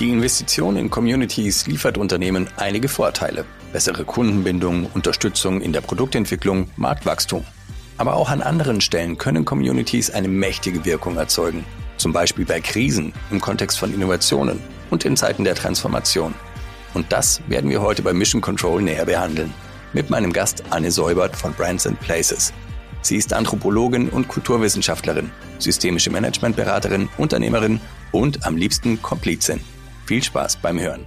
Die Investition in Communities liefert Unternehmen einige Vorteile. Bessere Kundenbindung, Unterstützung in der Produktentwicklung, Marktwachstum. Aber auch an anderen Stellen können Communities eine mächtige Wirkung erzeugen. Zum Beispiel bei Krisen, im Kontext von Innovationen und in Zeiten der Transformation. Und das werden wir heute bei Mission Control näher behandeln. Mit meinem Gast Anne Säubert von Brands and Places. Sie ist Anthropologin und Kulturwissenschaftlerin, systemische Managementberaterin, Unternehmerin und am liebsten Komplizin. Viel Spaß beim Hören.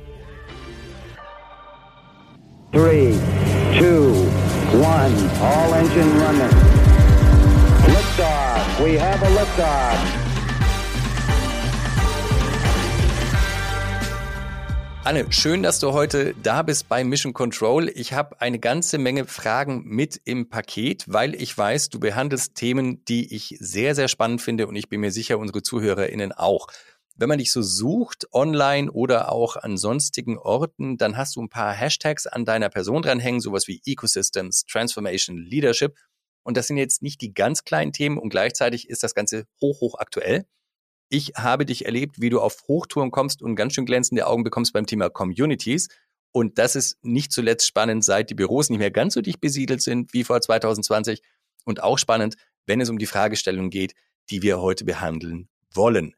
3, 2, 1, all engine running. Liftoff, we have a liftoff. Anne, schön, dass du heute da bist bei Mission Control. Ich habe eine ganze Menge Fragen mit im Paket, weil ich weiß, du behandelst Themen, die ich sehr, sehr spannend finde und ich bin mir sicher, unsere ZuhörerInnen auch wenn man dich so sucht, online oder auch an sonstigen Orten, dann hast du ein paar Hashtags an deiner Person dranhängen, sowas wie Ecosystems, Transformation, Leadership. Und das sind jetzt nicht die ganz kleinen Themen und gleichzeitig ist das Ganze hoch, hoch aktuell. Ich habe dich erlebt, wie du auf Hochtouren kommst und ganz schön glänzende Augen bekommst beim Thema Communities. Und das ist nicht zuletzt spannend, seit die Büros nicht mehr ganz so dicht besiedelt sind wie vor 2020. Und auch spannend, wenn es um die Fragestellung geht, die wir heute behandeln wollen.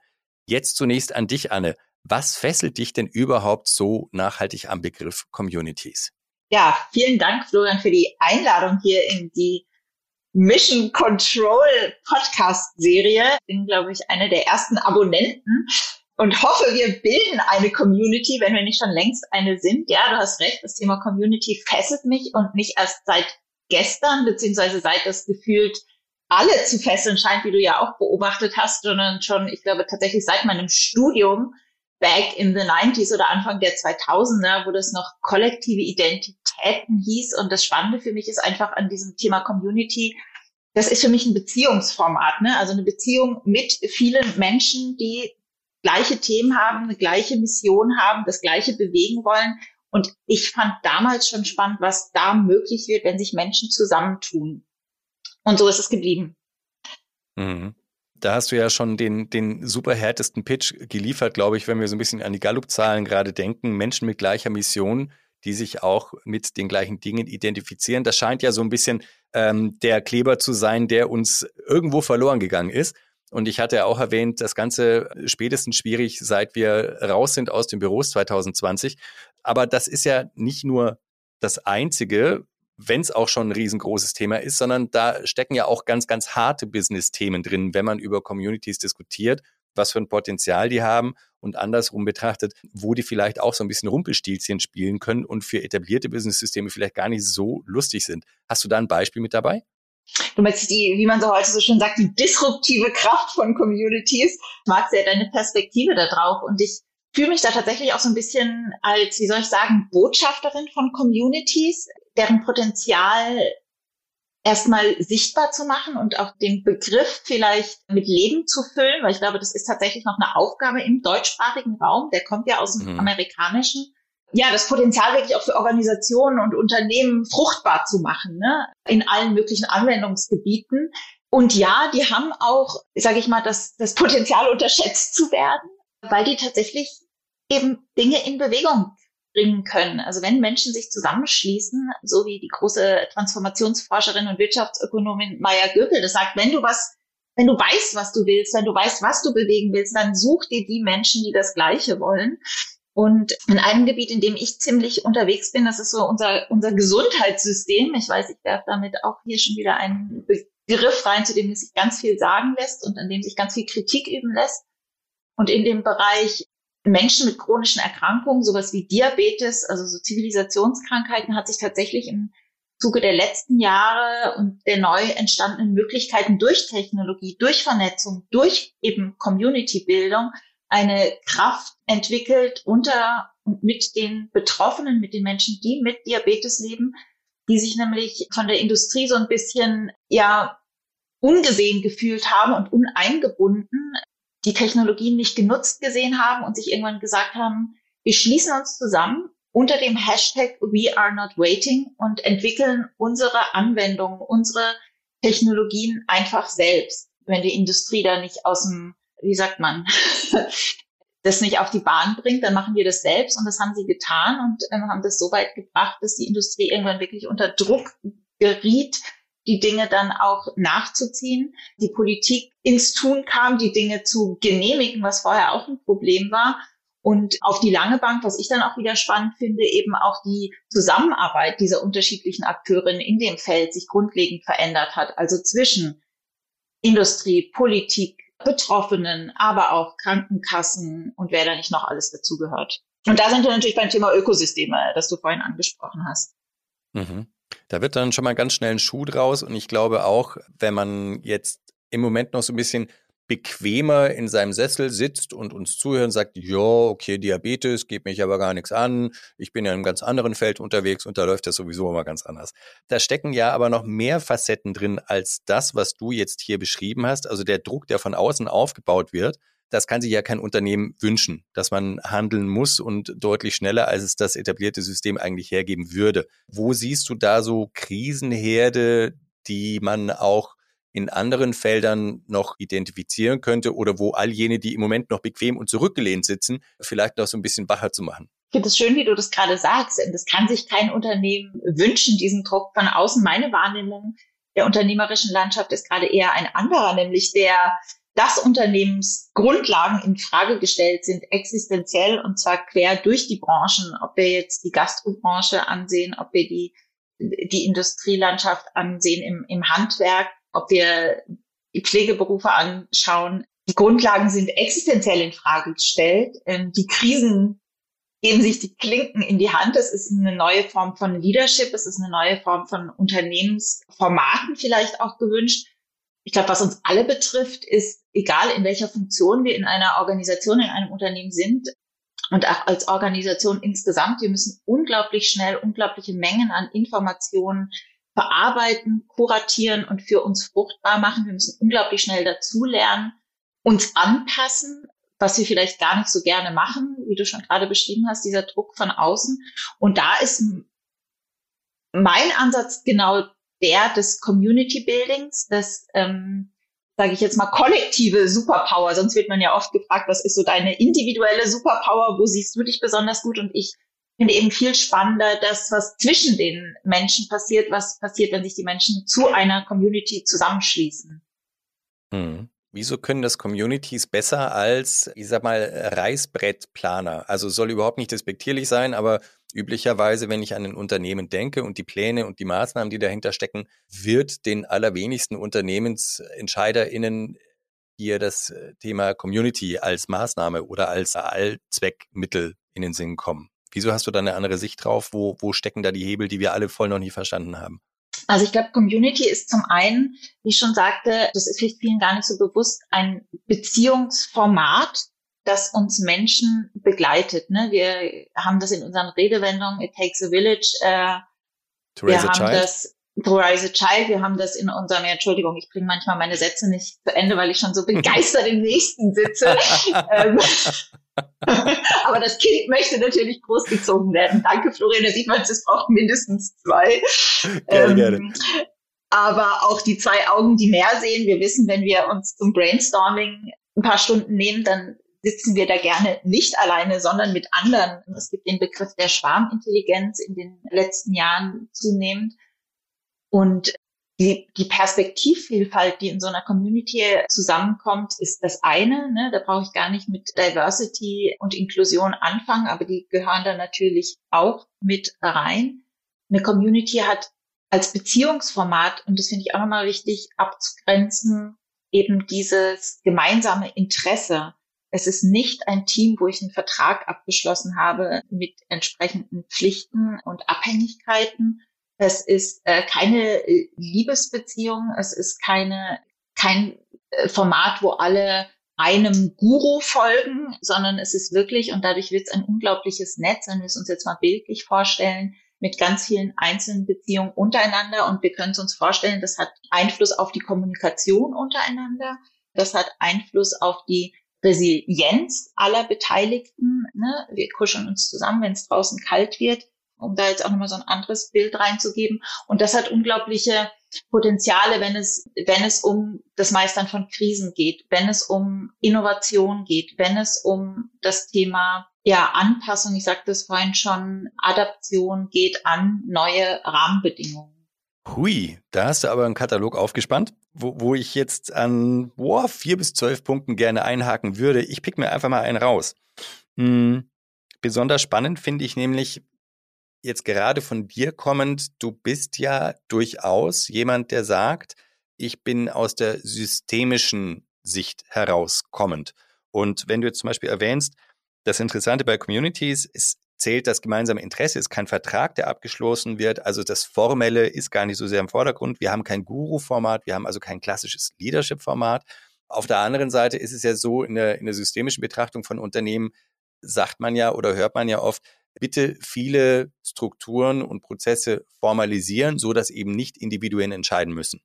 Jetzt zunächst an dich, Anne. Was fesselt dich denn überhaupt so nachhaltig am Begriff Communities? Ja, vielen Dank, Florian, für die Einladung hier in die Mission Control Podcast Serie. Bin, glaube ich, eine der ersten Abonnenten und hoffe, wir bilden eine Community, wenn wir nicht schon längst eine sind. Ja, du hast recht, das Thema Community fesselt mich und nicht erst seit gestern, beziehungsweise seit das gefühlt alle zu fesseln scheint, wie du ja auch beobachtet hast, sondern schon, ich glaube, tatsächlich seit meinem Studium back in the 90s oder Anfang der 2000er, wo das noch kollektive Identitäten hieß. Und das Spannende für mich ist einfach an diesem Thema Community, das ist für mich ein Beziehungsformat, ne? also eine Beziehung mit vielen Menschen, die gleiche Themen haben, eine gleiche Mission haben, das gleiche bewegen wollen. Und ich fand damals schon spannend, was da möglich wird, wenn sich Menschen zusammentun. Und so ist es geblieben. Mhm. Da hast du ja schon den, den super härtesten Pitch geliefert, glaube ich, wenn wir so ein bisschen an die Gallup-Zahlen gerade denken. Menschen mit gleicher Mission, die sich auch mit den gleichen Dingen identifizieren. Das scheint ja so ein bisschen ähm, der Kleber zu sein, der uns irgendwo verloren gegangen ist. Und ich hatte ja auch erwähnt, das Ganze spätestens schwierig, seit wir raus sind aus den Büros 2020. Aber das ist ja nicht nur das Einzige, wenn es auch schon ein riesengroßes Thema ist, sondern da stecken ja auch ganz, ganz harte Business-Themen drin, wenn man über Communities diskutiert, was für ein Potenzial die haben und andersrum betrachtet, wo die vielleicht auch so ein bisschen Rumpelstilzchen spielen können und für etablierte Business-Systeme vielleicht gar nicht so lustig sind. Hast du da ein Beispiel mit dabei? Du meinst die, wie man so heute so schön sagt, die disruptive Kraft von Communities. Ich mag sehr deine Perspektive da drauf und ich fühle mich da tatsächlich auch so ein bisschen als, wie soll ich sagen, Botschafterin von Communities deren Potenzial erstmal sichtbar zu machen und auch den Begriff vielleicht mit Leben zu füllen, weil ich glaube, das ist tatsächlich noch eine Aufgabe im deutschsprachigen Raum. Der kommt ja aus dem mhm. amerikanischen. Ja, das Potenzial wirklich auch für Organisationen und Unternehmen fruchtbar zu machen, ne? in allen möglichen Anwendungsgebieten. Und ja, die haben auch, sage ich mal, das, das Potenzial unterschätzt zu werden, weil die tatsächlich eben Dinge in Bewegung bringen können. Also wenn Menschen sich zusammenschließen, so wie die große Transformationsforscherin und Wirtschaftsökonomin Maya Göpel das sagt, wenn du was, wenn du weißt, was du willst, wenn du weißt, was du bewegen willst, dann such dir die Menschen, die das Gleiche wollen. Und in einem Gebiet, in dem ich ziemlich unterwegs bin, das ist so unser, unser Gesundheitssystem. Ich weiß, ich werfe damit auch hier schon wieder einen Begriff rein, zu dem sich ganz viel sagen lässt und an dem sich ganz viel Kritik üben lässt. Und in dem Bereich Menschen mit chronischen Erkrankungen, sowas wie Diabetes, also so Zivilisationskrankheiten, hat sich tatsächlich im Zuge der letzten Jahre und der neu entstandenen Möglichkeiten durch Technologie, durch Vernetzung, durch eben Community-Bildung eine Kraft entwickelt unter und mit den Betroffenen, mit den Menschen, die mit Diabetes leben, die sich nämlich von der Industrie so ein bisschen, ja, ungesehen gefühlt haben und uneingebunden die Technologien nicht genutzt gesehen haben und sich irgendwann gesagt haben, wir schließen uns zusammen unter dem Hashtag We are not waiting und entwickeln unsere Anwendungen, unsere Technologien einfach selbst, wenn die Industrie da nicht aus dem, wie sagt man, das nicht auf die Bahn bringt, dann machen wir das selbst und das haben sie getan und ähm, haben das so weit gebracht, dass die Industrie irgendwann wirklich unter Druck geriet, die Dinge dann auch nachzuziehen, die Politik ins Tun kam, die Dinge zu genehmigen, was vorher auch ein Problem war. Und auf die lange Bank, was ich dann auch wieder spannend finde, eben auch die Zusammenarbeit dieser unterschiedlichen Akteurinnen in dem Feld sich grundlegend verändert hat. Also zwischen Industrie, Politik, Betroffenen, aber auch Krankenkassen und wer da nicht noch alles dazugehört. Und da sind wir natürlich beim Thema Ökosysteme, das du vorhin angesprochen hast. Mhm. Da wird dann schon mal ganz schnell ein Schuh draus. Und ich glaube auch, wenn man jetzt im Moment noch so ein bisschen bequemer in seinem Sessel sitzt und uns zuhört und sagt, ja, okay, Diabetes geht mich aber gar nichts an. Ich bin ja in einem ganz anderen Feld unterwegs und da läuft das sowieso immer ganz anders. Da stecken ja aber noch mehr Facetten drin als das, was du jetzt hier beschrieben hast. Also der Druck, der von außen aufgebaut wird. Das kann sich ja kein Unternehmen wünschen, dass man handeln muss und deutlich schneller, als es das etablierte System eigentlich hergeben würde. Wo siehst du da so Krisenherde, die man auch in anderen Feldern noch identifizieren könnte oder wo all jene, die im Moment noch bequem und zurückgelehnt sitzen, vielleicht noch so ein bisschen wacher zu machen? Ich finde es schön, wie du das gerade sagst. Das kann sich kein Unternehmen wünschen, diesen Druck von außen. Meine Wahrnehmung der unternehmerischen Landschaft ist gerade eher ein anderer, nämlich der, dass Unternehmensgrundlagen in Frage gestellt sind, existenziell und zwar quer durch die Branchen. Ob wir jetzt die Gastrobranche ansehen, ob wir die, die Industrielandschaft ansehen im, im Handwerk, ob wir die Pflegeberufe anschauen, die Grundlagen sind existenziell in Frage gestellt. Ähm, die Krisen geben sich die Klinken in die Hand. Es ist eine neue Form von Leadership. Es ist eine neue Form von Unternehmensformaten vielleicht auch gewünscht. Ich glaube, was uns alle betrifft, ist, egal in welcher Funktion wir in einer Organisation, in einem Unternehmen sind und auch als Organisation insgesamt, wir müssen unglaublich schnell unglaubliche Mengen an Informationen verarbeiten, kuratieren und für uns fruchtbar machen. Wir müssen unglaublich schnell dazulernen, uns anpassen, was wir vielleicht gar nicht so gerne machen, wie du schon gerade beschrieben hast, dieser Druck von außen. Und da ist mein Ansatz genau der des Community Buildings, des, ähm, sage ich jetzt mal, kollektive Superpower. Sonst wird man ja oft gefragt, was ist so deine individuelle Superpower, wo siehst du dich besonders gut? Und ich finde eben viel spannender das, was zwischen den Menschen passiert, was passiert, wenn sich die Menschen zu einer Community zusammenschließen. Hm. Wieso können das Communities besser als, ich sag mal, Reißbrettplaner? Also soll überhaupt nicht despektierlich sein, aber üblicherweise, wenn ich an ein Unternehmen denke und die Pläne und die Maßnahmen, die dahinter stecken, wird den allerwenigsten UnternehmensentscheiderInnen hier das Thema Community als Maßnahme oder als Allzweckmittel in den Sinn kommen. Wieso hast du da eine andere Sicht drauf? Wo, wo stecken da die Hebel, die wir alle voll noch nie verstanden haben? Also ich glaube, Community ist zum einen, wie ich schon sagte, das ist vielen gar nicht so bewusst, ein Beziehungsformat, das uns Menschen begleitet. Ne? Wir haben das in unseren Redewendungen, it takes a village. Äh, to wir haben child. das to raise a child. Wir haben das in unserem, ja, Entschuldigung, ich bringe manchmal meine Sätze nicht zu Ende, weil ich schon so begeistert im nächsten sitze. ähm, Aber das Kind möchte natürlich großgezogen werden. Danke, Florian. Da sieht man, es braucht mindestens zwei. Gerne, ähm, gerne. Aber auch die zwei Augen, die mehr sehen. Wir wissen, wenn wir uns zum Brainstorming ein paar Stunden nehmen, dann sitzen wir da gerne nicht alleine, sondern mit anderen. Es gibt den Begriff der Schwarmintelligenz in den letzten Jahren zunehmend. Und die, die Perspektivvielfalt, die in so einer Community zusammenkommt, ist das eine. Ne? Da brauche ich gar nicht mit Diversity und Inklusion anfangen, aber die gehören da natürlich auch mit rein. Eine Community hat als Beziehungsformat, und das finde ich auch nochmal wichtig abzugrenzen, eben dieses gemeinsame Interesse. Es ist nicht ein Team, wo ich einen Vertrag abgeschlossen habe mit entsprechenden Pflichten und Abhängigkeiten, es ist äh, keine äh, Liebesbeziehung, es ist keine, kein äh, Format, wo alle einem Guru folgen, sondern es ist wirklich, und dadurch wird es ein unglaubliches Netz, wenn wir es uns jetzt mal bildlich vorstellen, mit ganz vielen einzelnen Beziehungen untereinander. Und wir können es uns vorstellen, das hat Einfluss auf die Kommunikation untereinander. Das hat Einfluss auf die Resilienz aller Beteiligten. Ne? Wir kuscheln uns zusammen, wenn es draußen kalt wird um da jetzt auch nochmal so ein anderes Bild reinzugeben. Und das hat unglaubliche Potenziale, wenn es, wenn es um das Meistern von Krisen geht, wenn es um Innovation geht, wenn es um das Thema ja, Anpassung, ich sagte es vorhin schon, Adaption geht an neue Rahmenbedingungen. Hui, da hast du aber einen Katalog aufgespannt, wo, wo ich jetzt an boah, vier bis zwölf Punkten gerne einhaken würde. Ich pick mir einfach mal einen raus. Hm, besonders spannend finde ich nämlich jetzt gerade von dir kommend, du bist ja durchaus jemand, der sagt, ich bin aus der systemischen Sicht herauskommend. Und wenn du jetzt zum Beispiel erwähnst, das Interessante bei Communities ist, zählt das gemeinsame Interesse, ist kein Vertrag, der abgeschlossen wird. Also das Formelle ist gar nicht so sehr im Vordergrund. Wir haben kein Guru-Format, wir haben also kein klassisches Leadership-Format. Auf der anderen Seite ist es ja so, in der, in der systemischen Betrachtung von Unternehmen sagt man ja oder hört man ja oft, bitte viele Strukturen und Prozesse formalisieren, so dass eben nicht Individuen entscheiden müssen.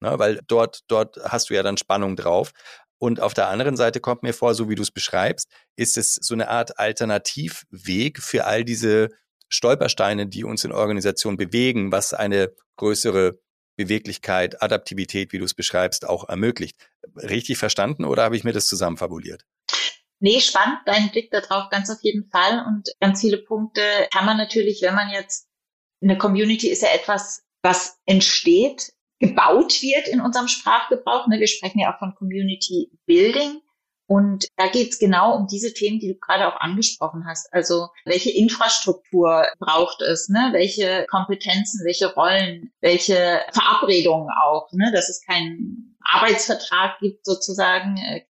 Na, weil dort, dort hast du ja dann Spannung drauf. Und auf der anderen Seite kommt mir vor, so wie du es beschreibst, ist es so eine Art Alternativweg für all diese Stolpersteine, die uns in Organisationen bewegen, was eine größere Beweglichkeit, Adaptivität, wie du es beschreibst, auch ermöglicht. Richtig verstanden oder habe ich mir das zusammenfabuliert? Nee, spannend, dein Blick darauf ganz auf jeden Fall. Und ganz viele Punkte kann man natürlich, wenn man jetzt, eine Community ist ja etwas, was entsteht gebaut wird in unserem Sprachgebrauch. Ne? Wir sprechen ja auch von Community Building. Und da geht es genau um diese Themen, die du gerade auch angesprochen hast. Also welche Infrastruktur braucht es, ne? welche Kompetenzen, welche Rollen, welche Verabredungen auch, ne? dass es keinen Arbeitsvertrag gibt sozusagen, äh,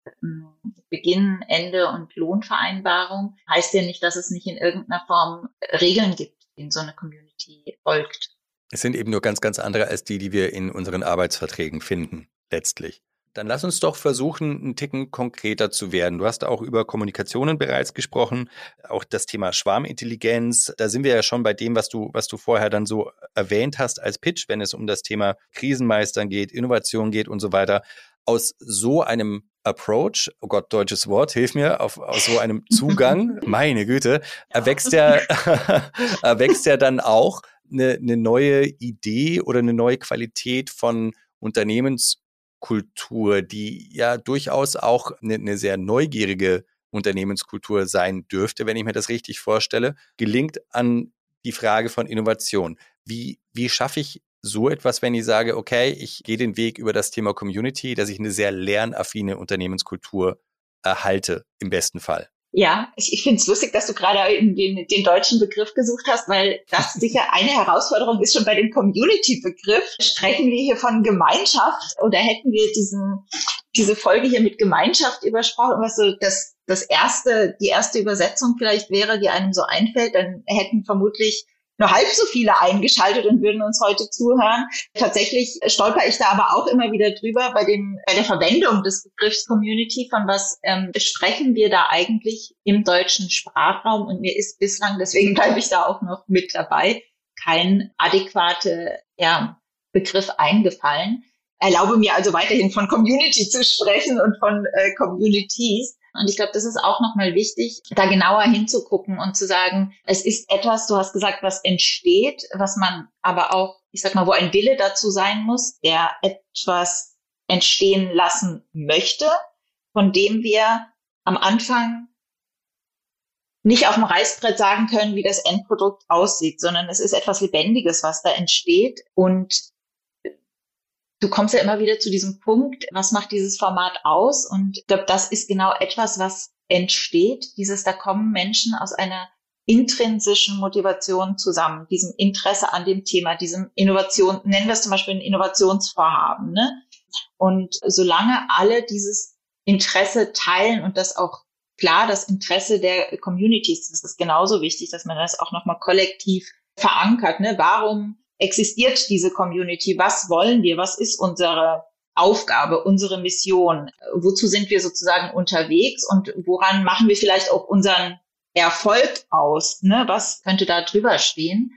Beginn, Ende und Lohnvereinbarung, heißt ja nicht, dass es nicht in irgendeiner Form Regeln gibt, in so eine Community folgt. Es sind eben nur ganz, ganz andere als die, die wir in unseren Arbeitsverträgen finden, letztlich. Dann lass uns doch versuchen, einen Ticken konkreter zu werden. Du hast auch über Kommunikationen bereits gesprochen, auch das Thema Schwarmintelligenz. Da sind wir ja schon bei dem, was du, was du vorher dann so erwähnt hast als Pitch, wenn es um das Thema Krisenmeistern geht, Innovation geht und so weiter. Aus so einem Approach, oh Gott, deutsches Wort, hilf mir, auf, aus so einem Zugang, meine Güte, erwächst ja, erwächst ja dann auch eine, eine neue Idee oder eine neue Qualität von Unternehmenskultur, die ja durchaus auch eine, eine sehr neugierige Unternehmenskultur sein dürfte, wenn ich mir das richtig vorstelle, gelingt an die Frage von Innovation. Wie, wie schaffe ich so etwas, wenn ich sage, okay, ich gehe den Weg über das Thema Community, dass ich eine sehr lernaffine Unternehmenskultur erhalte, im besten Fall? Ja, ich, ich finde es lustig, dass du gerade den, den deutschen Begriff gesucht hast, weil das sicher eine Herausforderung ist schon bei dem Community-Begriff. Sprechen wir hier von Gemeinschaft oder hätten wir diesen, diese Folge hier mit Gemeinschaft übersprochen, was so das, das erste, die erste Übersetzung vielleicht wäre, die einem so einfällt, dann hätten vermutlich nur halb so viele eingeschaltet und würden uns heute zuhören. Tatsächlich stolper ich da aber auch immer wieder drüber bei, dem, bei der Verwendung des Begriffs Community, von was ähm, sprechen wir da eigentlich im deutschen Sprachraum. Und mir ist bislang, deswegen bleibe ich da auch noch mit dabei, kein adäquate ja, Begriff eingefallen. Erlaube mir also weiterhin von Community zu sprechen und von äh, Communities. Und ich glaube, das ist auch nochmal wichtig, da genauer hinzugucken und zu sagen, es ist etwas, du hast gesagt, was entsteht, was man aber auch, ich sag mal, wo ein Wille dazu sein muss, der etwas entstehen lassen möchte, von dem wir am Anfang nicht auf dem Reißbrett sagen können, wie das Endprodukt aussieht, sondern es ist etwas Lebendiges, was da entsteht. Und du kommst ja immer wieder zu diesem Punkt, was macht dieses Format aus? Und ich glaube, das ist genau etwas, was entsteht. Dieses, da kommen Menschen aus einer intrinsischen Motivation zusammen, diesem Interesse an dem Thema, diesem Innovation, nennen wir es zum Beispiel ein Innovationsvorhaben. Ne? Und solange alle dieses Interesse teilen und das auch klar, das Interesse der Communities, das ist genauso wichtig, dass man das auch nochmal kollektiv verankert. Ne? Warum existiert diese Community? Was wollen wir? Was ist unsere Aufgabe, unsere Mission? Wozu sind wir sozusagen unterwegs und woran machen wir vielleicht auch unseren Erfolg aus? Ne? Was könnte da drüber stehen?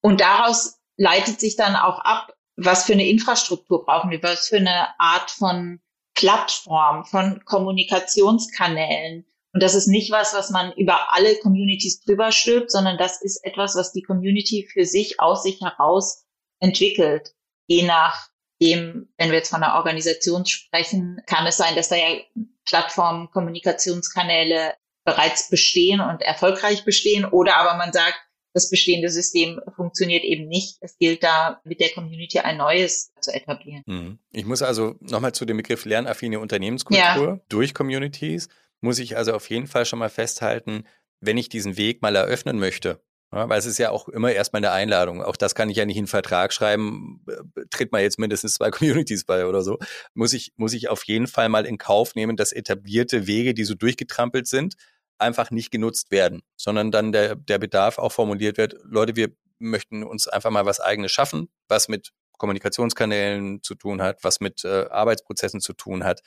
Und daraus leitet sich dann auch ab, was für eine Infrastruktur brauchen wir, was für eine Art von Plattform, von Kommunikationskanälen, und das ist nicht was, was man über alle Communities drüber stülpt, sondern das ist etwas, was die Community für sich aus sich heraus entwickelt. je nachdem, wenn wir jetzt von einer Organisation sprechen, kann es sein, dass da ja Plattformen, Kommunikationskanäle bereits bestehen und erfolgreich bestehen oder aber man sagt, das bestehende System funktioniert eben nicht. Es gilt da mit der Community ein neues zu etablieren. Mhm. Ich muss also nochmal zu dem Begriff lernaffine Unternehmenskultur ja. durch Communities, muss ich also auf jeden Fall schon mal festhalten, wenn ich diesen Weg mal eröffnen möchte, ja, weil es ist ja auch immer erstmal eine Einladung. Auch das kann ich ja nicht in einen Vertrag schreiben, tritt mal jetzt mindestens zwei Communities bei oder so. Muss ich, muss ich auf jeden Fall mal in Kauf nehmen, dass etablierte Wege, die so durchgetrampelt sind, einfach nicht genutzt werden, sondern dann der, der Bedarf auch formuliert wird, Leute, wir möchten uns einfach mal was eigenes schaffen, was mit Kommunikationskanälen zu tun hat, was mit äh, Arbeitsprozessen zu tun hat,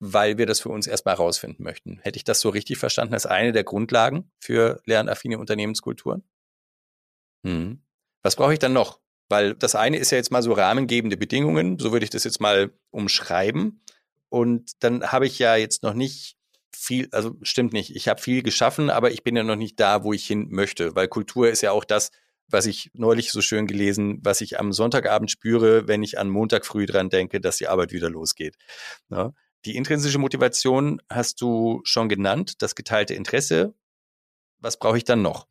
weil wir das für uns erstmal herausfinden möchten. Hätte ich das so richtig verstanden als eine der Grundlagen für lernaffine Unternehmenskulturen? Hm. Was brauche ich dann noch? Weil das eine ist ja jetzt mal so rahmengebende Bedingungen, so würde ich das jetzt mal umschreiben. Und dann habe ich ja jetzt noch nicht viel, also stimmt nicht, ich habe viel geschaffen, aber ich bin ja noch nicht da, wo ich hin möchte, weil Kultur ist ja auch das, was ich neulich so schön gelesen, was ich am Sonntagabend spüre, wenn ich an Montag früh dran denke, dass die Arbeit wieder losgeht. Ja. Die intrinsische Motivation hast du schon genannt, das geteilte Interesse. Was brauche ich dann noch?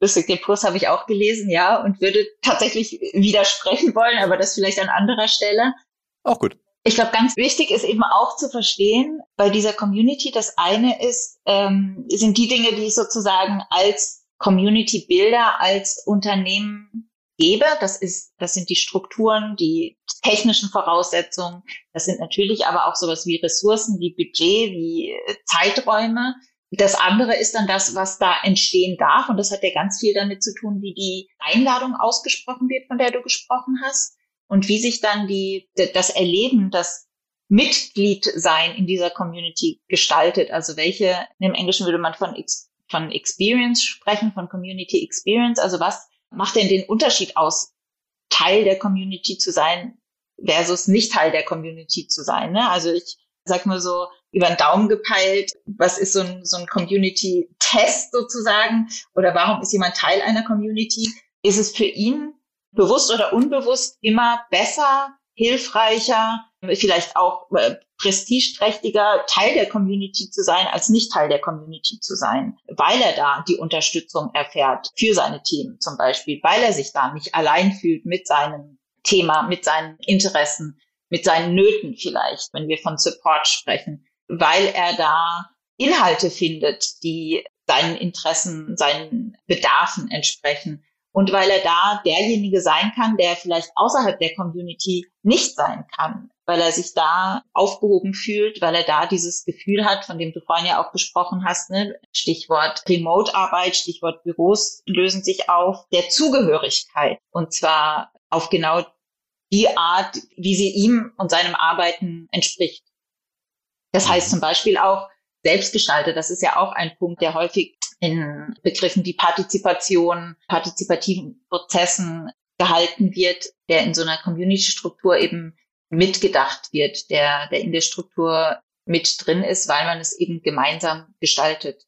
Lustig, den Kurs habe ich auch gelesen, ja, und würde tatsächlich widersprechen wollen, aber das vielleicht an anderer Stelle. Auch gut. Ich glaube, ganz wichtig ist eben auch zu verstehen bei dieser Community, das eine ist, ähm, sind die Dinge, die ich sozusagen als Community Builder, als Unternehmen gebe. Das ist, das sind die Strukturen, die technischen Voraussetzungen. Das sind natürlich aber auch sowas wie Ressourcen, wie Budget, wie Zeiträume. Das andere ist dann das, was da entstehen darf. Und das hat ja ganz viel damit zu tun, wie die Einladung ausgesprochen wird, von der du gesprochen hast und wie sich dann die, das Erleben, das Mitgliedsein in dieser Community gestaltet. Also welche, im Englischen würde man von, von Experience sprechen, von Community Experience. Also was macht denn den Unterschied aus, Teil der Community zu sein versus nicht Teil der Community zu sein? Ne? Also ich sag mal so, über den Daumen gepeilt, was ist so ein, so ein Community-Test sozusagen oder warum ist jemand Teil einer Community? Ist es für ihn bewusst oder unbewusst immer besser, hilfreicher, vielleicht auch äh, prestigeträchtiger Teil der Community zu sein, als nicht Teil der Community zu sein, weil er da die Unterstützung erfährt für seine Themen zum Beispiel, weil er sich da nicht allein fühlt mit seinem Thema, mit seinen Interessen, mit seinen Nöten vielleicht, wenn wir von Support sprechen, weil er da Inhalte findet, die seinen Interessen, seinen Bedarfen entsprechen und weil er da derjenige sein kann, der vielleicht außerhalb der Community nicht sein kann, weil er sich da aufgehoben fühlt, weil er da dieses Gefühl hat, von dem du vorhin ja auch gesprochen hast, ne? Stichwort Remote-Arbeit, Stichwort Büros lösen sich auf, der Zugehörigkeit. Und zwar auf genau die Art, wie sie ihm und seinem Arbeiten entspricht. Das heißt zum Beispiel auch selbstgestaltet. Das ist ja auch ein Punkt, der häufig in Begriffen wie Partizipation, partizipativen Prozessen gehalten wird, der in so einer Community-Struktur eben mitgedacht wird, der, der in der Struktur mit drin ist, weil man es eben gemeinsam gestaltet.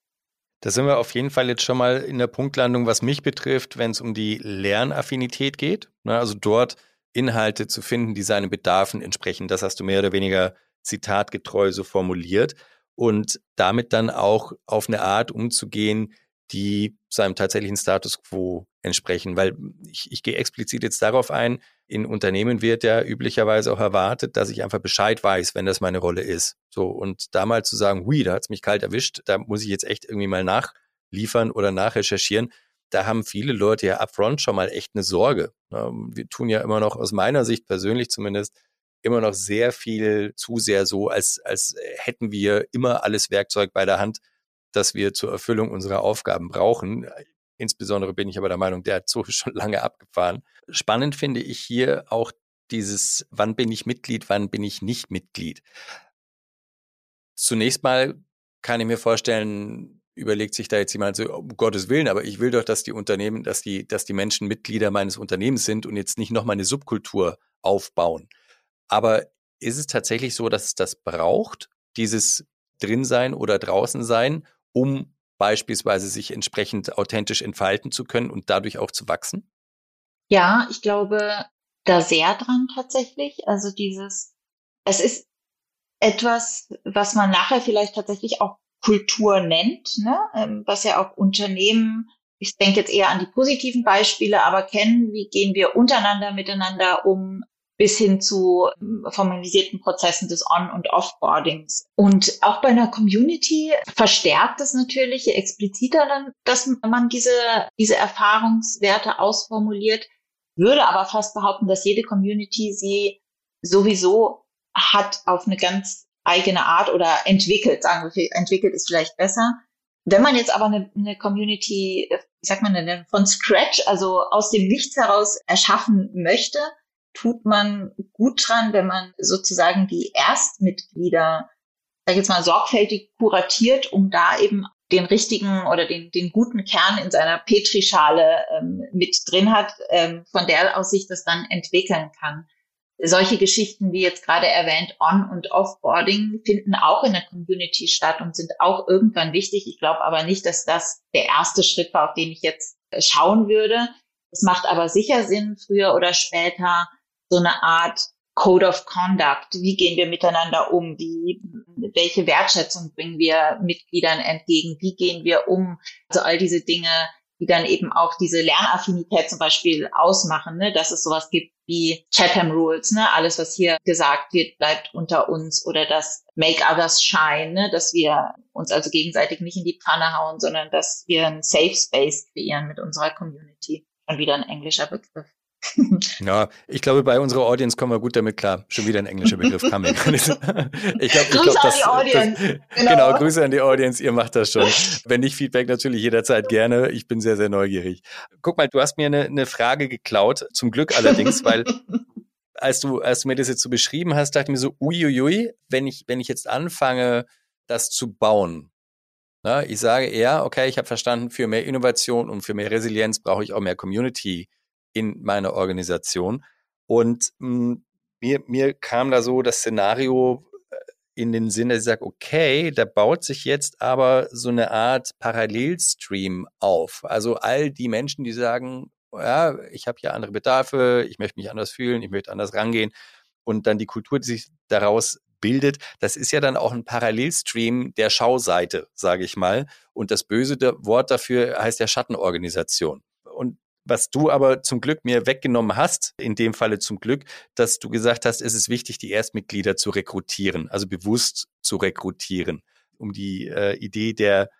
Da sind wir auf jeden Fall jetzt schon mal in der Punktlandung, was mich betrifft, wenn es um die Lernaffinität geht. Also dort Inhalte zu finden, die seinen Bedarfen entsprechen. Das hast du mehr oder weniger zitatgetreu so formuliert und damit dann auch auf eine Art umzugehen, die seinem tatsächlichen Status quo entsprechen. Weil ich, ich gehe explizit jetzt darauf ein, in Unternehmen wird ja üblicherweise auch erwartet, dass ich einfach Bescheid weiß, wenn das meine Rolle ist. So, und da mal zu sagen, hui, da hat's mich kalt erwischt, da muss ich jetzt echt irgendwie mal nachliefern oder nachrecherchieren. Da haben viele Leute ja upfront schon mal echt eine Sorge. Wir tun ja immer noch aus meiner Sicht persönlich zumindest immer noch sehr viel zu sehr so, als, als hätten wir immer alles Werkzeug bei der Hand, das wir zur Erfüllung unserer Aufgaben brauchen. Insbesondere bin ich aber der Meinung, der Zug ist schon lange abgefahren. Spannend finde ich hier auch dieses, wann bin ich Mitglied, wann bin ich nicht Mitglied. Zunächst mal kann ich mir vorstellen, überlegt sich da jetzt jemand so, um Gottes Willen, aber ich will doch, dass die Unternehmen, dass die, dass die Menschen Mitglieder meines Unternehmens sind und jetzt nicht nochmal eine Subkultur aufbauen. Aber ist es tatsächlich so, dass es das braucht, dieses Drinsein oder Draußensein, um beispielsweise sich entsprechend authentisch entfalten zu können und dadurch auch zu wachsen? Ja, ich glaube, da sehr dran tatsächlich. Also dieses, es ist etwas, was man nachher vielleicht tatsächlich auch Kultur nennt, ne? Ähm, was ja auch Unternehmen, ich denke jetzt eher an die positiven Beispiele, aber kennen, wie gehen wir untereinander miteinander um, bis hin zu ähm, formalisierten Prozessen des On- und Offboardings. Und auch bei einer Community verstärkt es natürlich, je expliziter dann, dass man diese, diese Erfahrungswerte ausformuliert, würde aber fast behaupten, dass jede Community sie sowieso hat auf eine ganz eigene Art oder entwickelt, sagen wir, entwickelt ist vielleicht besser. Wenn man jetzt aber eine, eine Community, wie sagt man denn, von Scratch, also aus dem Nichts heraus erschaffen möchte, tut man gut dran, wenn man sozusagen die Erstmitglieder, sag ich jetzt mal, sorgfältig kuratiert, um da eben den richtigen oder den, den guten Kern in seiner Petrischale ähm, mit drin hat, ähm, von der aus sich das dann entwickeln kann. Solche Geschichten wie jetzt gerade erwähnt, On- und Offboarding finden auch in der Community statt und sind auch irgendwann wichtig. Ich glaube aber nicht, dass das der erste Schritt war, auf den ich jetzt äh, schauen würde. Es macht aber sicher Sinn, früher oder später so eine Art Code of Conduct. Wie gehen wir miteinander um? Wie, welche Wertschätzung bringen wir Mitgliedern entgegen? Wie gehen wir um? Also all diese Dinge, die dann eben auch diese Lernaffinität zum Beispiel ausmachen, ne? dass es sowas gibt wie Chatham Rules, ne? alles, was hier gesagt wird, bleibt unter uns oder das Make Others Shine, ne? dass wir uns also gegenseitig nicht in die Pfanne hauen, sondern dass wir einen Safe Space kreieren mit unserer Community. Und wieder ein englischer Begriff. Ja, ich glaube, bei unserer Audience kommen wir gut damit klar. Schon wieder ein englischer Begriff kam mir. ich glaube, ich glaub, Grüße das, an die Audience. Das, genau. genau, Grüße an die Audience. Ihr macht das schon. Wenn nicht Feedback, natürlich jederzeit gerne. Ich bin sehr, sehr neugierig. Guck mal, du hast mir eine, eine Frage geklaut. Zum Glück allerdings, weil als du, als du mir das jetzt so beschrieben hast, dachte ich mir so, uiuiui, wenn ich, wenn ich jetzt anfange, das zu bauen, na, ich sage eher, okay, ich habe verstanden, für mehr Innovation und für mehr Resilienz brauche ich auch mehr Community in meiner Organisation. Und mh, hm, mir, mir kam da so das Szenario äh, in den Sinn, dass ich sage, okay, da baut sich jetzt aber so eine Art Parallelstream auf. Also all die Menschen, die sagen, ja, ich habe hier andere Bedarfe, ich möchte mich anders fühlen, ich möchte anders rangehen und dann die Kultur, die sich daraus bildet, das ist ja dann auch ein Parallelstream der Schauseite, sage ich mal. Und das böse Wort dafür heißt ja Schattenorganisation. Was du aber zum Glück mir weggenommen hast, in dem Falle zum Glück, dass du gesagt hast, es ist wichtig, die Erstmitglieder zu rekrutieren, also bewusst zu rekrutieren, um die äh, Idee der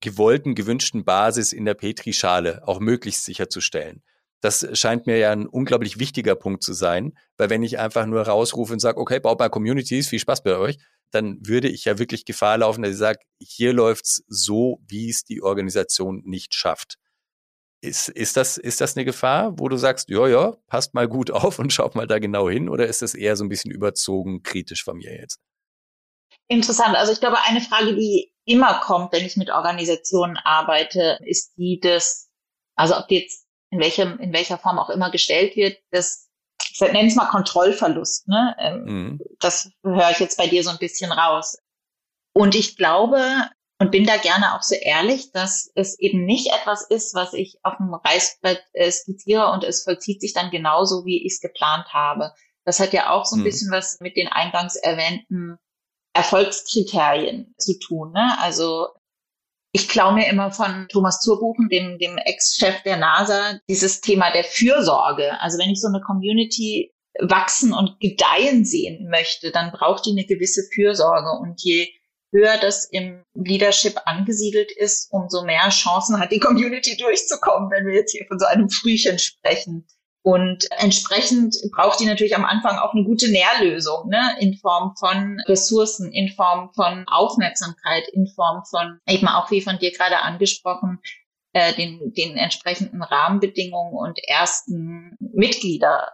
gewollten, gewünschten Basis in der Petrischale auch möglichst sicherzustellen. Das scheint mir ja ein unglaublich wichtiger Punkt zu sein, weil wenn ich einfach nur rausrufe und sage, okay, baut mal Communities, viel Spaß bei euch, dann würde ich ja wirklich Gefahr laufen, dass ich sage, hier läuft's so, wie es die Organisation nicht schafft. Ist, ist, das, ist das eine Gefahr, wo du sagst, ja, ja, passt mal gut auf und schaut mal da genau hin? Oder ist das eher so ein bisschen überzogen kritisch von mir jetzt? Interessant. Also ich glaube, eine Frage, die immer kommt, wenn ich mit Organisationen arbeite, ist die des, also ob die jetzt in welchem, in welcher Form auch immer gestellt wird, das, ich nenne es mal Kontrollverlust, ne? Ähm, mhm. Das höre ich jetzt bei dir so ein bisschen raus. Und ich glaube, und bin da gerne auch so ehrlich, dass es eben nicht etwas ist, was ich auf dem Reißbrett äh, skizziere und es vollzieht sich dann genauso, wie ich es geplant habe. Das hat ja auch so ein hm. bisschen was mit den eingangs erwähnten Erfolgskriterien zu tun. Ne? Also ich klaue mir immer von Thomas Zurbuchen, dem, dem Ex-Chef der NASA, dieses Thema der Fürsorge. Also wenn ich so eine Community wachsen und gedeihen sehen möchte, dann braucht die eine gewisse Fürsorge. Und je höher das im Leadership angesiedelt ist, umso mehr Chancen hat die Community durchzukommen, wenn wir jetzt hier von so einem Frühchen sprechen. Und entsprechend braucht die natürlich am Anfang auch eine gute Nährlösung, ne? in Form von Ressourcen, in Form von Aufmerksamkeit, in Form von eben auch wie von dir gerade angesprochen, äh, den, den entsprechenden Rahmenbedingungen und ersten Mitglieder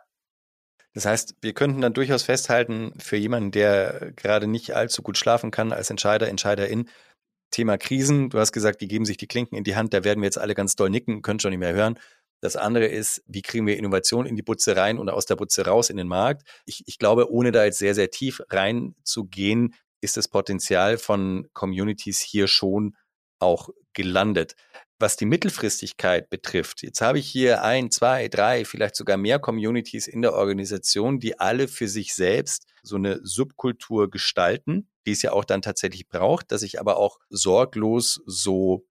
das heißt, wir könnten dann durchaus festhalten, für jemanden, der gerade nicht allzu gut schlafen kann, als Entscheider, Entscheiderin, Thema Krisen, du hast gesagt, die geben sich die Klinken in die Hand, da werden wir jetzt alle ganz doll nicken, können schon nicht mehr hören. Das andere ist, wie kriegen wir Innovation in die Butze rein und aus der Butze raus in den Markt? Ich, ich glaube, ohne da jetzt sehr, sehr tief reinzugehen, ist das Potenzial von Communities hier schon auch gelandet. Was die Mittelfristigkeit betrifft, jetzt habe ich hier ein, zwei, drei, vielleicht sogar mehr Communities in der Organisation, die alle für sich selbst so eine Subkultur gestalten, die es ja auch dann tatsächlich braucht, dass ich aber auch sorglos so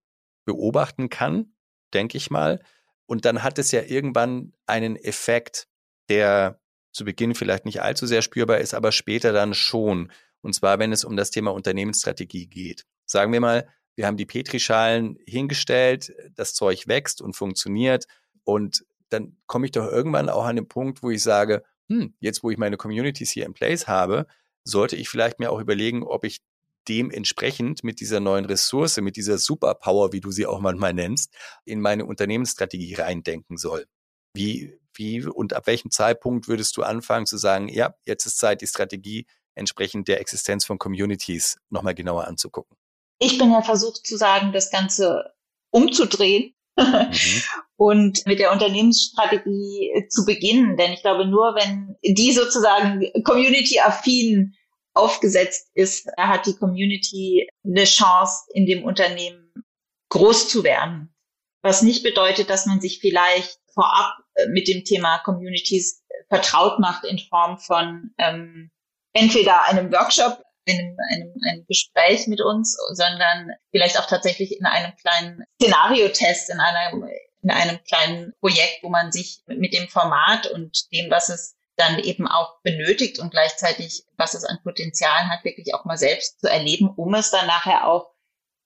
beobachten kann, denke ich mal. Und dann hat es ja irgendwann einen Effekt, der zu Beginn vielleicht nicht allzu sehr spürbar ist, aber später dann schon. Und zwar, wenn es um das Thema Unternehmensstrategie geht. Sagen wir mal, wir haben die Petrischalen hingestellt, das Zeug wächst und funktioniert und dann komme ich doch irgendwann auch an den Punkt, wo ich sage, hm, jetzt wo ich meine Communities hier in place habe, sollte ich vielleicht mir auch überlegen, ob ich dementsprechend mit dieser neuen Ressource, mit dieser Superpower, wie du sie auch manchmal nennst, in meine Unternehmensstrategie reindenken soll. Wie, wie und ab welchem Zeitpunkt würdest du anfangen zu sagen, ja, jetzt ist Zeit, die Strategie entsprechend der Existenz von Communities nochmal genauer anzugucken? Ich bin ja versucht zu sagen, das Ganze umzudrehen mhm. und mit der Unternehmensstrategie zu beginnen. Denn ich glaube, nur wenn die sozusagen community-affin aufgesetzt ist, hat die Community eine Chance, in dem Unternehmen groß zu werden. Was nicht bedeutet, dass man sich vielleicht vorab mit dem Thema Communities vertraut macht in Form von ähm, entweder einem Workshop einem, einem, einem Gespräch mit uns, sondern vielleicht auch tatsächlich in einem kleinen Szenariotest, in einem, in einem kleinen Projekt, wo man sich mit dem Format und dem, was es dann eben auch benötigt und gleichzeitig, was es an Potenzialen hat, wirklich auch mal selbst zu erleben, um es dann nachher auch,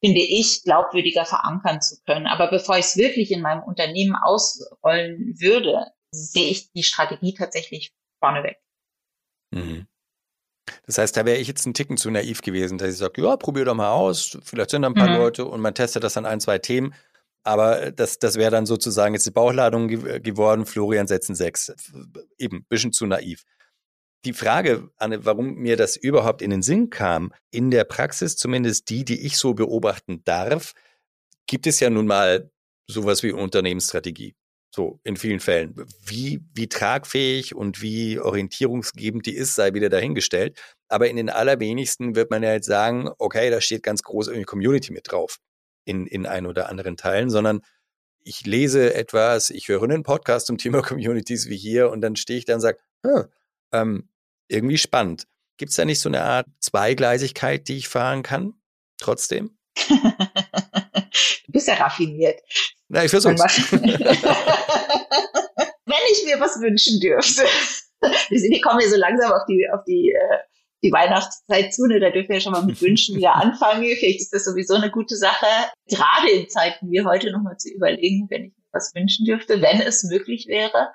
finde ich, glaubwürdiger verankern zu können. Aber bevor ich es wirklich in meinem Unternehmen ausrollen würde, sehe ich die Strategie tatsächlich vorneweg. Mhm. Das heißt, da wäre ich jetzt ein Ticken zu naiv gewesen, dass ich sage, ja, probier doch mal aus, vielleicht sind da ein paar mhm. Leute und man testet das an ein, zwei Themen. Aber das, das wäre dann sozusagen jetzt die Bauchladung ge geworden, Florian setzen sechs. Eben, ein bisschen zu naiv. Die Frage, Anne, warum mir das überhaupt in den Sinn kam, in der Praxis, zumindest die, die ich so beobachten darf, gibt es ja nun mal sowas wie Unternehmensstrategie. So, in vielen Fällen. Wie, wie tragfähig und wie orientierungsgebend die ist, sei wieder dahingestellt. Aber in den allerwenigsten wird man ja jetzt sagen, okay, da steht ganz groß irgendwie Community mit drauf in, in ein oder anderen Teilen, sondern ich lese etwas, ich höre einen Podcast zum Thema Communities wie hier und dann stehe ich da und sage, hm, ähm, irgendwie spannend. Gibt es da nicht so eine Art Zweigleisigkeit, die ich fahren kann? Trotzdem? du bist ja raffiniert. Na, ich versuch's. Wenn ich mir was wünschen dürfte. Wir kommen ja so langsam auf die, auf die, äh, die Weihnachtszeit zu, ne? da dürfen wir schon mal mit Wünschen wieder anfangen. Vielleicht ist das sowieso eine gute Sache, gerade in Zeiten wie heute nochmal zu überlegen, wenn ich mir was wünschen dürfte, wenn es möglich wäre,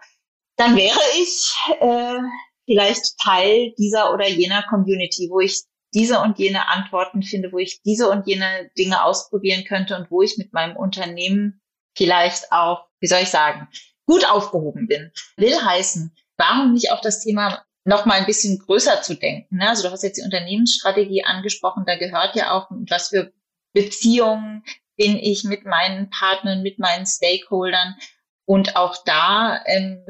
dann wäre ich äh, vielleicht Teil dieser oder jener Community, wo ich diese und jene Antworten finde, wo ich diese und jene Dinge ausprobieren könnte und wo ich mit meinem Unternehmen vielleicht auch, wie soll ich sagen, gut aufgehoben bin. Will heißen, warum nicht auch das Thema noch mal ein bisschen größer zu denken. Ne? Also du hast jetzt die Unternehmensstrategie angesprochen, da gehört ja auch, was für Beziehungen bin ich mit meinen Partnern, mit meinen Stakeholdern. Und auch da ähm,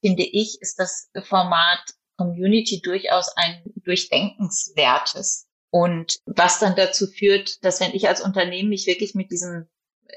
finde ich, ist das Format Community durchaus ein durchdenkenswertes. Und was dann dazu führt, dass wenn ich als Unternehmen mich wirklich mit diesem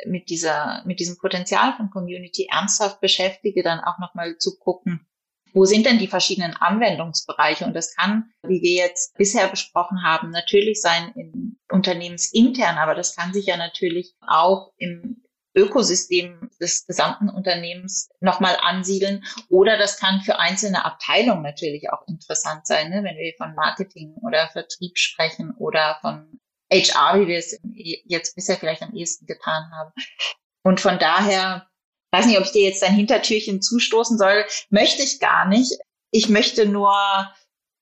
mit dieser, mit diesem Potenzial von Community ernsthaft beschäftige, dann auch nochmal zu gucken, wo sind denn die verschiedenen Anwendungsbereiche? Und das kann, wie wir jetzt bisher besprochen haben, natürlich sein in unternehmensintern, aber das kann sich ja natürlich auch im Ökosystem des gesamten Unternehmens nochmal ansiedeln. Oder das kann für einzelne Abteilungen natürlich auch interessant sein, ne? wenn wir von Marketing oder Vertrieb sprechen oder von HR, wie wir es jetzt bisher vielleicht am ehesten getan haben. Und von daher, weiß nicht, ob ich dir jetzt dein Hintertürchen zustoßen soll, möchte ich gar nicht. Ich möchte nur,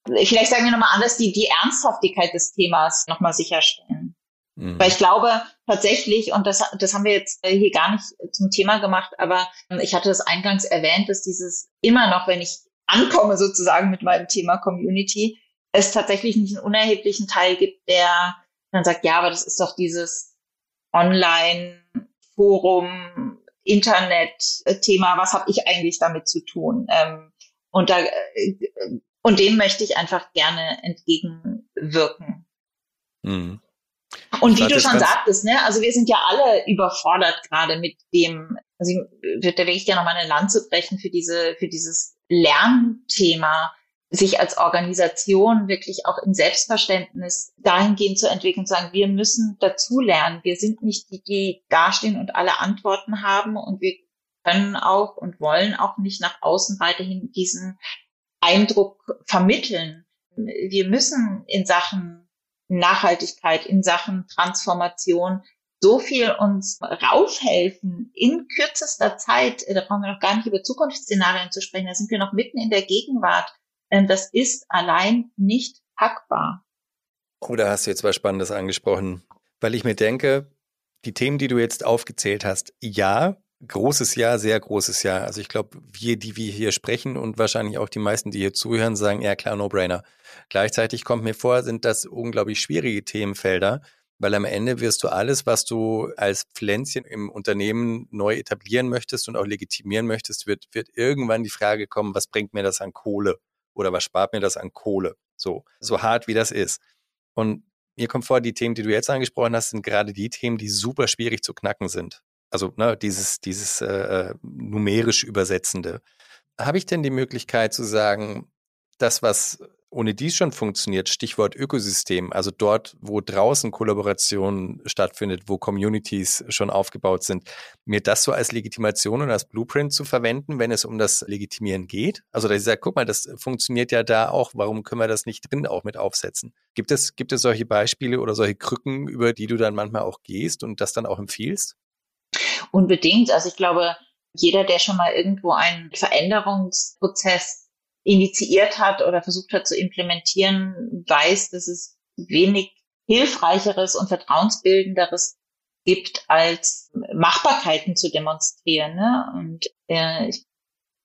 vielleicht sagen wir nochmal anders, die, die Ernsthaftigkeit des Themas nochmal sicherstellen. Mhm. Weil ich glaube tatsächlich, und das, das haben wir jetzt hier gar nicht zum Thema gemacht, aber ich hatte das eingangs erwähnt, dass dieses immer noch, wenn ich ankomme sozusagen mit meinem Thema Community, es tatsächlich nicht einen unerheblichen Teil gibt, der dann sagt, ja, aber das ist doch dieses Online-Forum, Internet-Thema, was habe ich eigentlich damit zu tun? Ähm, und da äh, und dem möchte ich einfach gerne entgegenwirken. Mhm. Und wie du schon sagtest, ne, also wir sind ja alle überfordert gerade mit dem, also ich, da will ich ja nochmal eine Lanze brechen für diese, für dieses Lernthema, sich als Organisation wirklich auch im Selbstverständnis dahingehend zu entwickeln, zu sagen, wir müssen dazulernen. Wir sind nicht die, die dastehen und alle Antworten haben und wir können auch und wollen auch nicht nach außen weiterhin diesen Eindruck vermitteln. Wir müssen in Sachen Nachhaltigkeit, in Sachen Transformation so viel uns raushelfen in kürzester Zeit. Da brauchen wir noch gar nicht über Zukunftsszenarien zu sprechen. Da sind wir noch mitten in der Gegenwart. Ähm, das ist allein nicht packbar. Oh, da hast du jetzt was Spannendes angesprochen, weil ich mir denke, die Themen, die du jetzt aufgezählt hast, ja, großes Ja, sehr großes Ja. Also ich glaube, wir, die wir hier sprechen und wahrscheinlich auch die meisten, die hier zuhören, sagen, ja klar, No-Brainer. Gleichzeitig kommt mir vor, sind das unglaublich schwierige Themenfelder, weil am Ende wirst du alles, was du als Pflänzchen im Unternehmen neu etablieren möchtest und auch legitimieren möchtest, wird, wird irgendwann die Frage kommen, was bringt mir das an Kohle? oder was spart mir das an Kohle? So, so hart wie das ist. Und mir kommt vor, die Themen, die du jetzt angesprochen hast, sind gerade die Themen, die super schwierig zu knacken sind. Also ne, dieses, dieses äh, äh numerisch Übersetzende. Habe ich denn die Möglichkeit zu sagen, das, was ohne dies schon funktioniert, Stichwort Ökosystem, also dort, wo draußen Kollaboration stattfindet, wo Communities schon aufgebaut sind, mir das so als Legitimation und als Blueprint zu verwenden, wenn es um das Legitimieren geht? Also, dass ich sage, guck mal, das funktioniert ja da auch, warum können wir das nicht drin auch mit aufsetzen? Gibt es, gibt es solche Beispiele oder solche Krücken, über die du dann manchmal auch gehst und das dann auch empfiehlst? Unbedingt. Also ich glaube, jeder, der schon mal irgendwo einen Veränderungsprozess initiiert hat oder versucht hat zu implementieren, weiß, dass es wenig hilfreicheres und vertrauensbildenderes gibt, als Machbarkeiten zu demonstrieren. Ne? Und äh, ich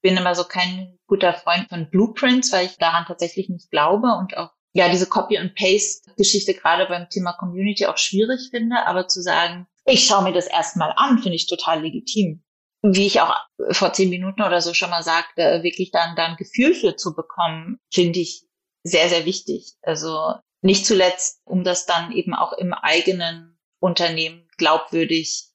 bin immer so kein guter Freund von Blueprints, weil ich daran tatsächlich nicht glaube und auch ja diese Copy and Paste Geschichte gerade beim Thema Community auch schwierig finde, aber zu sagen, ich schaue mir das erstmal an, finde ich total legitim wie ich auch vor zehn Minuten oder so schon mal sagte, wirklich dann dann Gefühl für zu bekommen, finde ich sehr, sehr wichtig. Also nicht zuletzt, um das dann eben auch im eigenen Unternehmen glaubwürdig,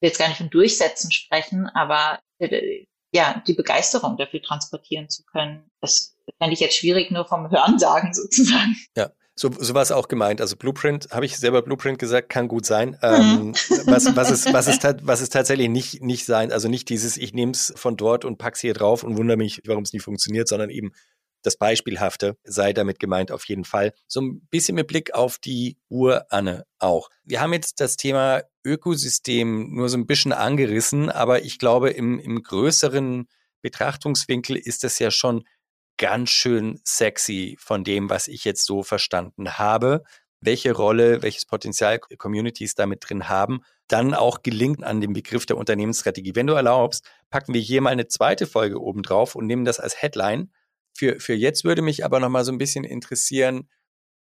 jetzt gar nicht von Durchsetzen sprechen, aber äh, ja, die Begeisterung dafür transportieren zu können. Das fände ich jetzt schwierig, nur vom Hörensagen sozusagen. Ja, so, so war es auch gemeint. Also Blueprint, habe ich selber Blueprint gesagt, kann gut sein. Ähm, mhm. was, was, ist, was, ist, was ist tatsächlich nicht, nicht sein, also nicht dieses, ich nehme es von dort und pack's hier drauf und wundere mich, warum es nicht funktioniert, sondern eben das Beispielhafte sei damit gemeint auf jeden Fall. So ein bisschen mit Blick auf die Uhr, Anne, auch. Wir haben jetzt das Thema Ökosystem nur so ein bisschen angerissen, aber ich glaube, im, im größeren Betrachtungswinkel ist es ja schon ganz schön sexy von dem, was ich jetzt so verstanden habe, welche Rolle, welches Potenzial Communities damit drin haben, dann auch gelingt an dem Begriff der Unternehmensstrategie. Wenn du erlaubst, packen wir hier mal eine zweite Folge oben drauf und nehmen das als Headline. Für, für jetzt würde mich aber noch mal so ein bisschen interessieren,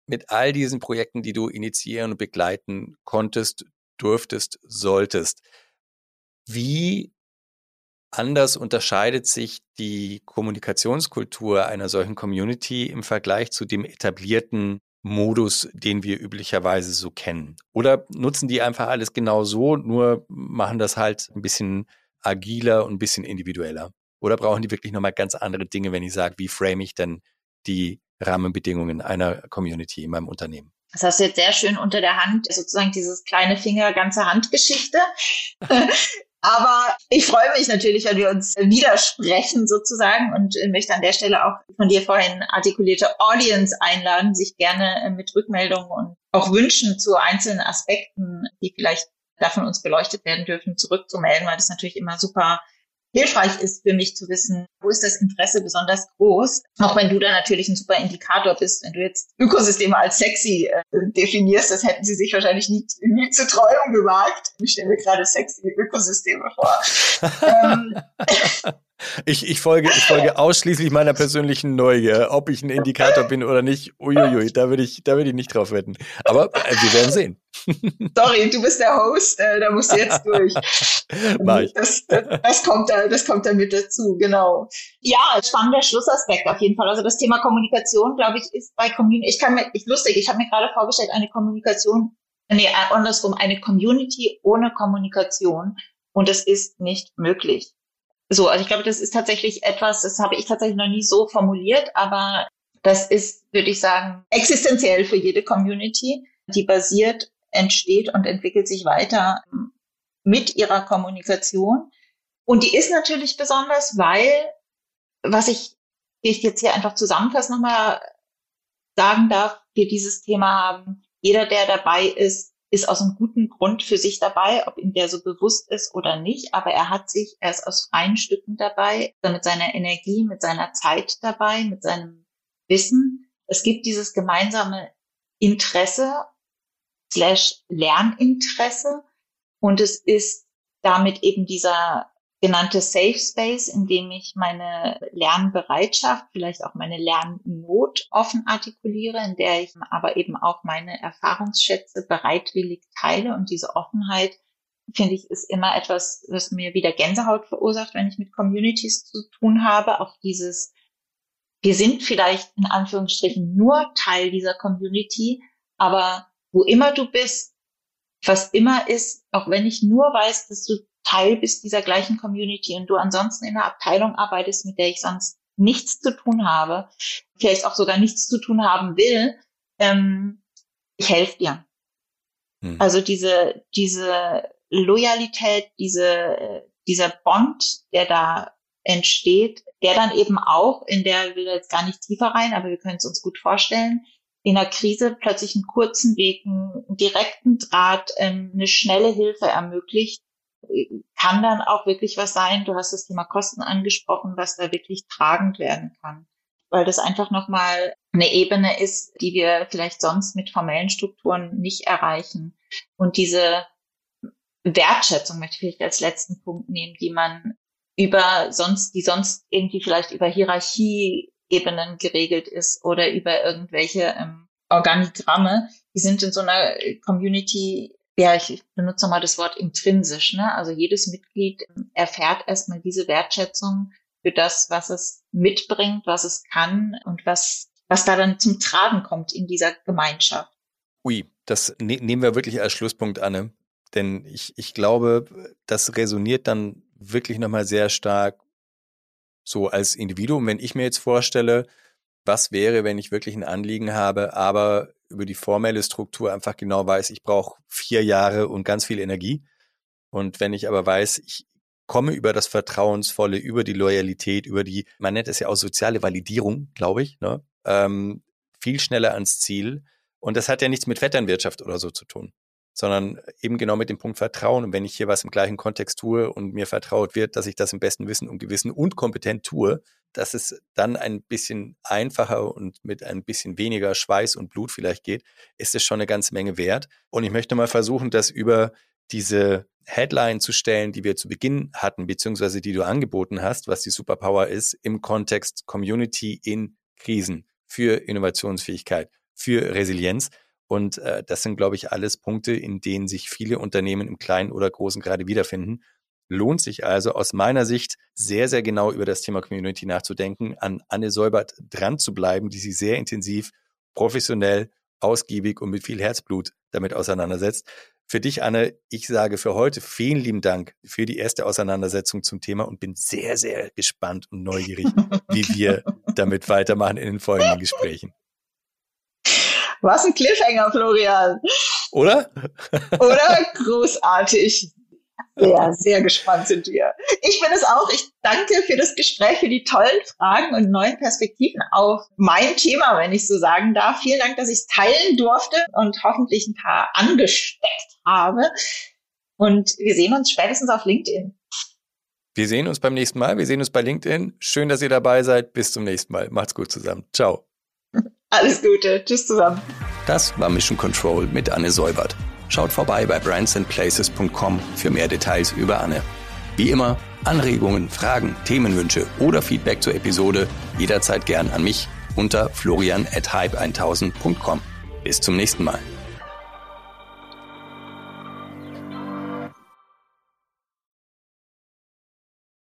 mit all diesen Projekten, die du initiieren und begleiten konntest, durftest, solltest. Wie anders unterscheidet sich die Kommunikationskultur einer solchen Community im Vergleich zu dem etablierten Modus, den wir üblicherweise so kennen? Oder nutzen die einfach alles genau so, nur machen das halt ein bisschen agiler und ein bisschen individueller? Oder brauchen die wirklich nochmal ganz andere Dinge, wenn ich sage, wie frame ich denn die Rahmenbedingungen einer Community in meinem Unternehmen? Das hast du jetzt sehr schön unter der Hand, sozusagen dieses kleine Finger, ganze Handgeschichte. Aber ich freue mich natürlich, wenn wir uns widersprechen sozusagen und möchte an der Stelle auch von dir vorhin artikulierte Audience einladen, sich gerne äh, mit Rückmeldungen und auch Wünschen zu einzelnen Aspekten, die vielleicht davon uns beleuchtet werden dürfen, zurückzumelden, weil das natürlich immer super hilfreich ist für mich zu wissen, wo ist das Interesse besonders groß. Auch wenn du da natürlich ein super Indikator bist, wenn du jetzt Ökosysteme als sexy äh, definierst, das hätten sie sich wahrscheinlich nie, nie zu träumen gewagt. Ich stelle mir gerade sexy Ökosysteme vor. ähm, Ich, ich, folge, ich folge ausschließlich meiner persönlichen Neugier, ob ich ein Indikator bin oder nicht. Uiuiui, da würde ich, da würde ich nicht drauf wetten. Aber äh, wir werden sehen. Sorry, du bist der Host, äh, da musst du jetzt durch. Mach ich. Das, das, kommt da, das kommt da mit dazu, genau. Ja, spannender Schlussaspekt auf jeden Fall. Also das Thema Kommunikation, glaube ich, ist bei Community. Ich kann mir, ich lustig, ich habe mir gerade vorgestellt, eine Kommunikation nee, andersrum, eine Community ohne Kommunikation. Und es ist nicht möglich. So, also ich glaube, das ist tatsächlich etwas, das habe ich tatsächlich noch nie so formuliert, aber das ist, würde ich sagen, existenziell für jede Community, die basiert, entsteht und entwickelt sich weiter mit ihrer Kommunikation. Und die ist natürlich besonders, weil, was ich, ich jetzt hier einfach zusammenfassend nochmal sagen darf, wir dieses Thema haben, jeder, der dabei ist, ist aus einem guten Grund für sich dabei, ob ihm der so bewusst ist oder nicht, aber er hat sich, er ist aus freien Stücken dabei, mit seiner Energie, mit seiner Zeit dabei, mit seinem Wissen. Es gibt dieses gemeinsame Interesse slash Lerninteresse und es ist damit eben dieser genannte Safe Space, in dem ich meine Lernbereitschaft, vielleicht auch meine Lernnot offen artikuliere, in der ich aber eben auch meine Erfahrungsschätze bereitwillig teile. Und diese Offenheit, finde ich, ist immer etwas, was mir wieder Gänsehaut verursacht, wenn ich mit Communities zu tun habe. Auch dieses, wir sind vielleicht in Anführungsstrichen nur Teil dieser Community, aber wo immer du bist, was immer ist, auch wenn ich nur weiß, dass du Teil bist dieser gleichen Community und du ansonsten in einer Abteilung arbeitest, mit der ich sonst nichts zu tun habe, vielleicht auch sogar nichts zu tun haben will, ähm, ich helfe dir. Hm. Also diese, diese Loyalität, diese, dieser Bond, der da entsteht, der dann eben auch in der, will jetzt gar nicht tiefer rein, aber wir können es uns gut vorstellen, in der Krise plötzlich einen kurzen Weg, einen direkten Draht, ähm, eine schnelle Hilfe ermöglicht, kann dann auch wirklich was sein. Du hast das Thema Kosten angesprochen, was da wirklich tragend werden kann. Weil das einfach nochmal eine Ebene ist, die wir vielleicht sonst mit formellen Strukturen nicht erreichen. Und diese Wertschätzung möchte ich vielleicht als letzten Punkt nehmen, die man über sonst, die sonst irgendwie vielleicht über Hierarchieebenen geregelt ist oder über irgendwelche ähm, Organigramme, die sind in so einer Community ja, ich benutze mal das Wort intrinsisch. Ne? Also jedes Mitglied erfährt erstmal diese Wertschätzung für das, was es mitbringt, was es kann und was, was da dann zum Tragen kommt in dieser Gemeinschaft. Ui, das ne nehmen wir wirklich als Schlusspunkt, Anne. Denn ich, ich glaube, das resoniert dann wirklich nochmal sehr stark so als Individuum. Wenn ich mir jetzt vorstelle, was wäre, wenn ich wirklich ein Anliegen habe, aber über die formelle Struktur einfach genau weiß, ich brauche vier Jahre und ganz viel Energie. Und wenn ich aber weiß, ich komme über das Vertrauensvolle, über die Loyalität, über die, man nennt es ja auch soziale Validierung, glaube ich, ne? ähm, viel schneller ans Ziel. Und das hat ja nichts mit Vetternwirtschaft oder so zu tun, sondern eben genau mit dem Punkt Vertrauen. Und wenn ich hier was im gleichen Kontext tue und mir vertraut wird, dass ich das im besten Wissen und Gewissen und kompetent tue, dass es dann ein bisschen einfacher und mit ein bisschen weniger Schweiß und Blut vielleicht geht, ist es schon eine ganze Menge wert. Und ich möchte mal versuchen, das über diese Headline zu stellen, die wir zu Beginn hatten, beziehungsweise die du angeboten hast, was die Superpower ist, im Kontext Community in Krisen für Innovationsfähigkeit, für Resilienz. Und äh, das sind, glaube ich, alles Punkte, in denen sich viele Unternehmen im Kleinen oder Großen gerade wiederfinden. Lohnt sich also aus meiner Sicht sehr, sehr genau über das Thema Community nachzudenken, an Anne Säubert dran zu bleiben, die sich sehr intensiv, professionell, ausgiebig und mit viel Herzblut damit auseinandersetzt. Für dich, Anne, ich sage für heute vielen lieben Dank für die erste Auseinandersetzung zum Thema und bin sehr, sehr gespannt und neugierig, wie wir damit weitermachen in den folgenden Gesprächen. Was ein Cliffhanger, Florian. Oder? Oder? Großartig. Sehr, sehr gespannt sind wir. Ich bin es auch. Ich danke für das Gespräch, für die tollen Fragen und neuen Perspektiven auf mein Thema, wenn ich so sagen darf. Vielen Dank, dass ich es teilen durfte und hoffentlich ein paar angesteckt habe. Und wir sehen uns spätestens auf LinkedIn. Wir sehen uns beim nächsten Mal. Wir sehen uns bei LinkedIn. Schön, dass ihr dabei seid. Bis zum nächsten Mal. Macht's gut zusammen. Ciao. Alles Gute. Tschüss zusammen. Das war Mission Control mit Anne Säubert. Schaut vorbei bei brandsandplaces.com für mehr Details über Anne. Wie immer, Anregungen, Fragen, Themenwünsche oder Feedback zur Episode jederzeit gern an mich unter florian at hype1000.com. Bis zum nächsten Mal.